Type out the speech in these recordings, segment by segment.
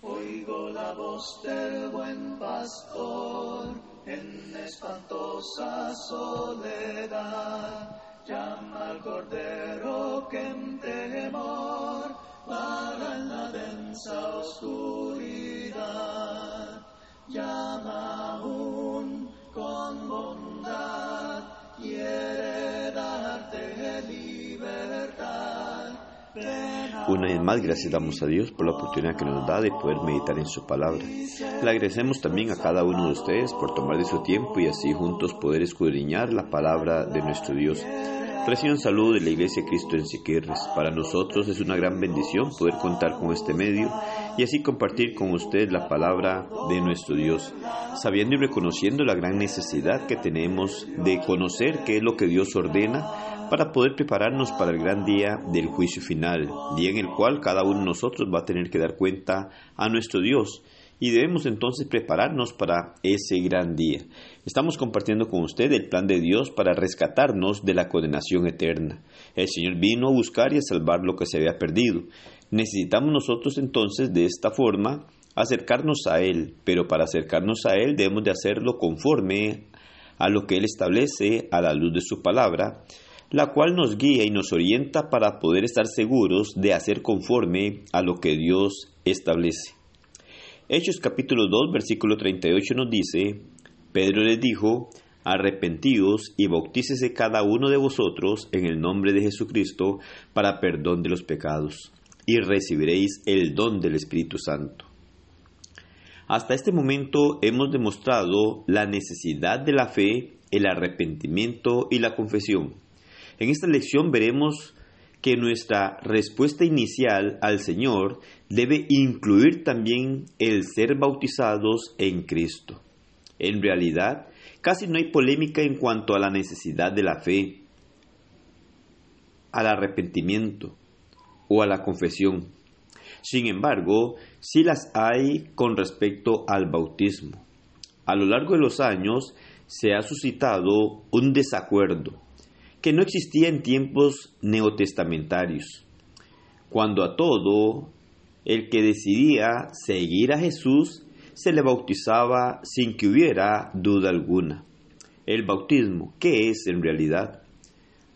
Oigo la voz del buen pastor en espantosa soledad. Llama al cordero que en temor vaga en la densa oscuridad. Llama aún con bondad, quiere darte libertad. Una vez más, gracias damos a Dios por la oportunidad que nos da de poder meditar en su palabra. Le agradecemos también a cada uno de ustedes por tomar de su tiempo y así juntos poder escudriñar la palabra de nuestro Dios. Reciban saludo de la Iglesia Cristo en Siquirres. Para nosotros es una gran bendición poder contar con este medio y así compartir con usted la palabra de nuestro Dios, sabiendo y reconociendo la gran necesidad que tenemos de conocer qué es lo que Dios ordena para poder prepararnos para el gran día del juicio final, día en el cual cada uno de nosotros va a tener que dar cuenta a nuestro Dios. Y debemos entonces prepararnos para ese gran día. Estamos compartiendo con usted el plan de Dios para rescatarnos de la condenación eterna. El Señor vino a buscar y a salvar lo que se había perdido. Necesitamos nosotros entonces de esta forma acercarnos a Él, pero para acercarnos a Él debemos de hacerlo conforme a lo que Él establece a la luz de su palabra la cual nos guía y nos orienta para poder estar seguros de hacer conforme a lo que Dios establece. Hechos capítulo 2 versículo 38 nos dice, Pedro les dijo, arrepentíos y bautícese cada uno de vosotros en el nombre de Jesucristo para perdón de los pecados, y recibiréis el don del Espíritu Santo. Hasta este momento hemos demostrado la necesidad de la fe, el arrepentimiento y la confesión. En esta lección veremos que nuestra respuesta inicial al Señor debe incluir también el ser bautizados en Cristo. En realidad, casi no hay polémica en cuanto a la necesidad de la fe, al arrepentimiento o a la confesión. Sin embargo, sí las hay con respecto al bautismo. A lo largo de los años se ha suscitado un desacuerdo que no existía en tiempos neotestamentarios, cuando a todo el que decidía seguir a Jesús se le bautizaba sin que hubiera duda alguna. El bautismo, ¿qué es en realidad?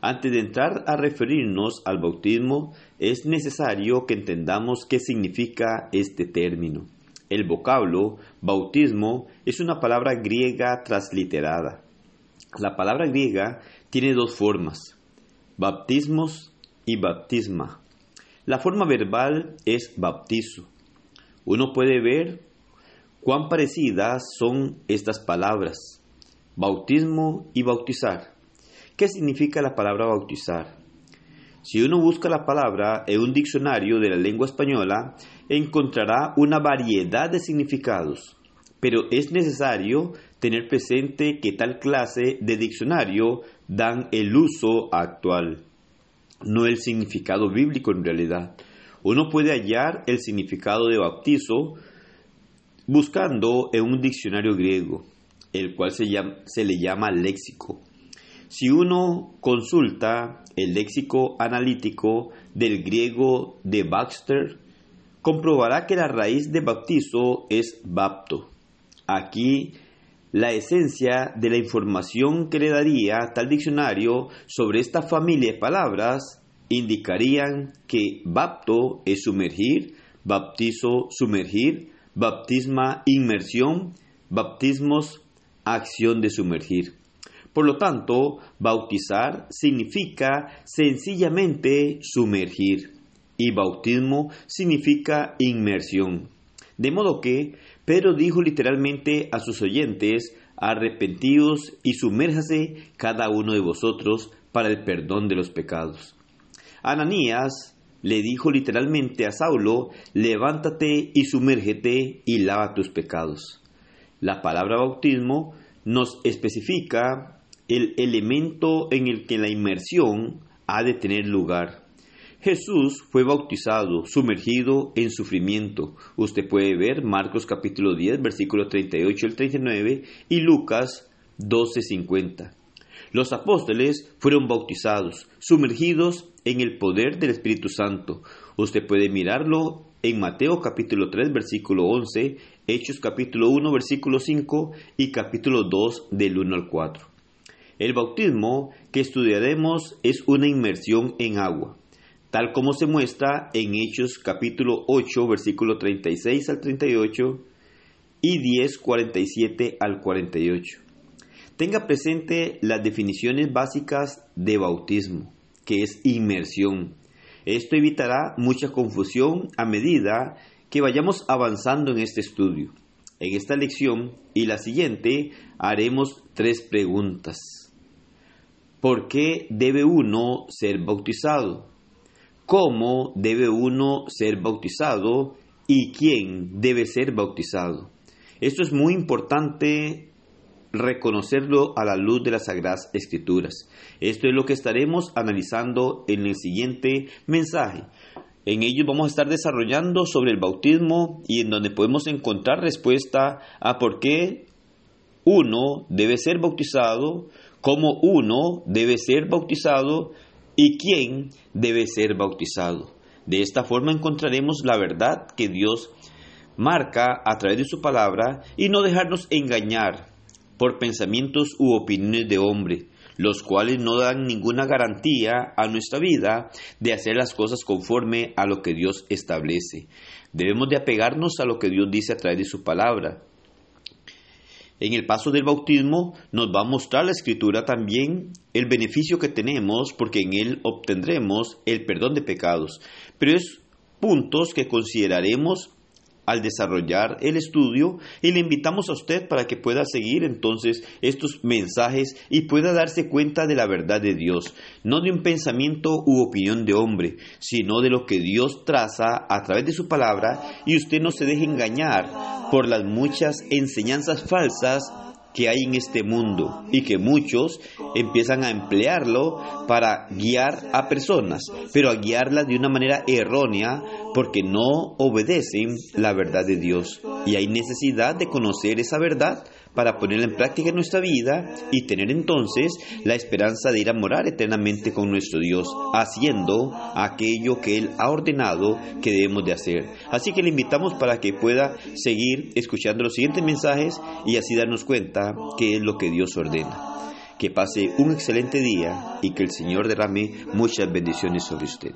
Antes de entrar a referirnos al bautismo, es necesario que entendamos qué significa este término. El vocablo bautismo es una palabra griega transliterada. La palabra griega tiene dos formas, baptismos y baptisma. La forma verbal es baptizo. Uno puede ver cuán parecidas son estas palabras, bautismo y bautizar. ¿Qué significa la palabra bautizar? Si uno busca la palabra en un diccionario de la lengua española, encontrará una variedad de significados, pero es necesario tener presente que tal clase de diccionario dan el uso actual, no el significado bíblico en realidad. Uno puede hallar el significado de bautizo buscando en un diccionario griego, el cual se, se le llama léxico. Si uno consulta el léxico analítico del griego de Baxter, comprobará que la raíz de bautizo es bapto. Aquí la esencia de la información que le daría tal diccionario sobre esta familia de palabras indicarían que bapto es sumergir, baptizo sumergir, baptisma inmersión, baptismos acción de sumergir. Por lo tanto, bautizar significa sencillamente sumergir y bautismo significa inmersión. De modo que Pedro dijo literalmente a sus oyentes, arrepentidos y sumérjase cada uno de vosotros para el perdón de los pecados. Ananías le dijo literalmente a Saulo, levántate y sumérgete y lava tus pecados. La palabra bautismo nos especifica el elemento en el que la inmersión ha de tener lugar. Jesús fue bautizado, sumergido en sufrimiento. Usted puede ver Marcos capítulo 10, versículo 38 al 39 y Lucas 12:50. Los apóstoles fueron bautizados, sumergidos en el poder del Espíritu Santo. Usted puede mirarlo en Mateo capítulo 3 versículo 11, Hechos capítulo 1 versículo 5 y capítulo 2 del 1 al 4. El bautismo que estudiaremos es una inmersión en agua, tal como se muestra en Hechos capítulo 8 versículo 36 al 38 y 10 47 al 48. Tenga presente las definiciones básicas de bautismo, que es inmersión. Esto evitará mucha confusión a medida que vayamos avanzando en este estudio. En esta lección y la siguiente haremos tres preguntas. ¿Por qué debe uno ser bautizado? ¿Cómo debe uno ser bautizado? ¿Y quién debe ser bautizado? Esto es muy importante reconocerlo a la luz de las Sagradas Escrituras. Esto es lo que estaremos analizando en el siguiente mensaje. En ellos vamos a estar desarrollando sobre el bautismo y en donde podemos encontrar respuesta a por qué uno debe ser bautizado, cómo uno debe ser bautizado y quién debe ser bautizado. De esta forma encontraremos la verdad que Dios marca a través de su palabra y no dejarnos engañar por pensamientos u opiniones de hombre, los cuales no dan ninguna garantía a nuestra vida de hacer las cosas conforme a lo que Dios establece. Debemos de apegarnos a lo que Dios dice a través de su palabra. En el paso del bautismo nos va a mostrar la escritura también el beneficio que tenemos porque en él obtendremos el perdón de pecados. Pero es puntos que consideraremos al desarrollar el estudio y le invitamos a usted para que pueda seguir entonces estos mensajes y pueda darse cuenta de la verdad de Dios, no de un pensamiento u opinión de hombre, sino de lo que Dios traza a través de su palabra y usted no se deje engañar por las muchas enseñanzas falsas que hay en este mundo y que muchos empiezan a emplearlo para guiar a personas, pero a guiarlas de una manera errónea porque no obedecen la verdad de Dios. Y hay necesidad de conocer esa verdad para ponerla en práctica en nuestra vida y tener entonces la esperanza de ir a morar eternamente con nuestro Dios, haciendo aquello que Él ha ordenado que debemos de hacer. Así que le invitamos para que pueda seguir escuchando los siguientes mensajes y así darnos cuenta qué es lo que Dios ordena. Que pase un excelente día y que el Señor derrame muchas bendiciones sobre usted.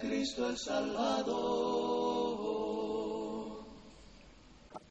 Cristo el Salvador.